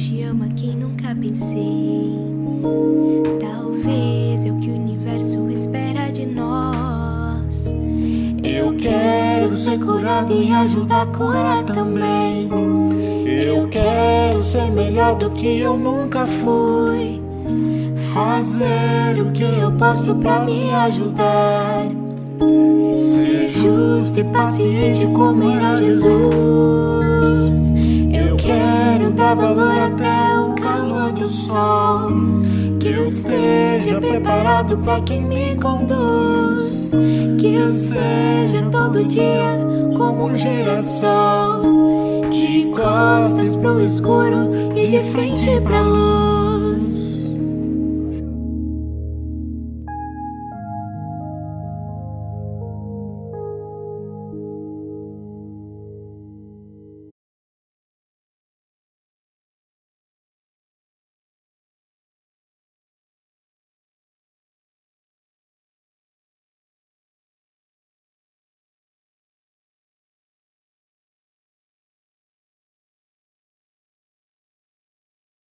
te amo a quem nunca pensei. Talvez é o que o universo espera de nós. Eu quero ser curado e ajudar a curar também. Eu quero ser melhor do que eu nunca fui. Fazer o que eu posso pra me ajudar. Ser justo e paciente como era Jesus. Valor até o calor do sol. Que eu esteja preparado pra quem me conduz. Que eu seja todo dia como um girassol. De costas pro escuro e de frente pra luz.